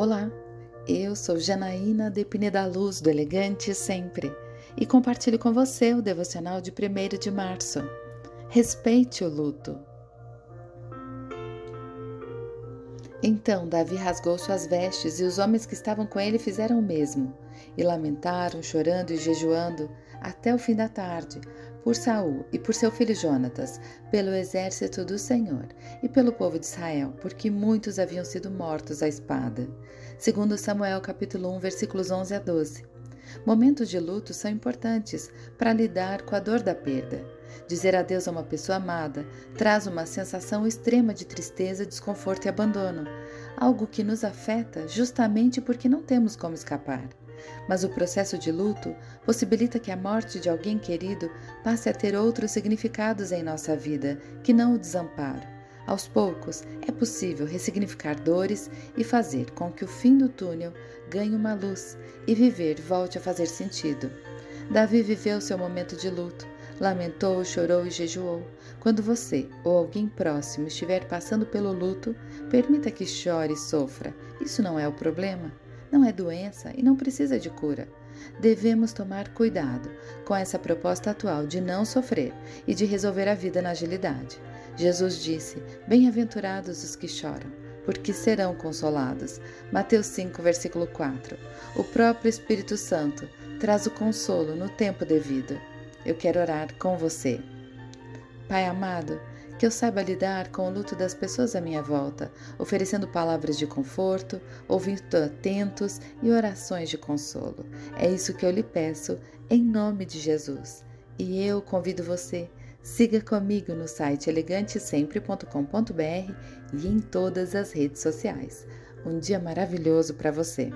Olá, eu sou Janaína de Pineda Luz do Elegante Sempre e compartilho com você o devocional de 1 de março. Respeite o luto. Então Davi rasgou suas vestes e os homens que estavam com ele fizeram o mesmo, e lamentaram, chorando e jejuando até o fim da tarde, por Saul e por seu filho Jonatas, pelo exército do Senhor e pelo povo de Israel, porque muitos haviam sido mortos à espada. Segundo Samuel capítulo 1, versículos 11 a 12. Momentos de luto são importantes para lidar com a dor da perda. Dizer adeus a uma pessoa amada traz uma sensação extrema de tristeza, desconforto e abandono, algo que nos afeta justamente porque não temos como escapar. Mas o processo de luto possibilita que a morte de alguém querido passe a ter outros significados em nossa vida, que não o desamparo. Aos poucos, é possível ressignificar dores e fazer com que o fim do túnel ganhe uma luz e viver volte a fazer sentido. Davi viveu seu momento de luto, lamentou, chorou e jejuou. Quando você ou alguém próximo estiver passando pelo luto, permita que chore e sofra. Isso não é o problema não é doença e não precisa de cura. Devemos tomar cuidado com essa proposta atual de não sofrer e de resolver a vida na agilidade. Jesus disse: Bem-aventurados os que choram, porque serão consolados. Mateus 5, versículo 4. O próprio Espírito Santo traz o consolo no tempo devido. Eu quero orar com você. Pai amado, que eu saiba lidar com o luto das pessoas à minha volta, oferecendo palavras de conforto, ouvindo atentos e orações de consolo. É isso que eu lhe peço, em nome de Jesus. E eu convido você, siga comigo no site elegantesempre.com.br e em todas as redes sociais. Um dia maravilhoso para você!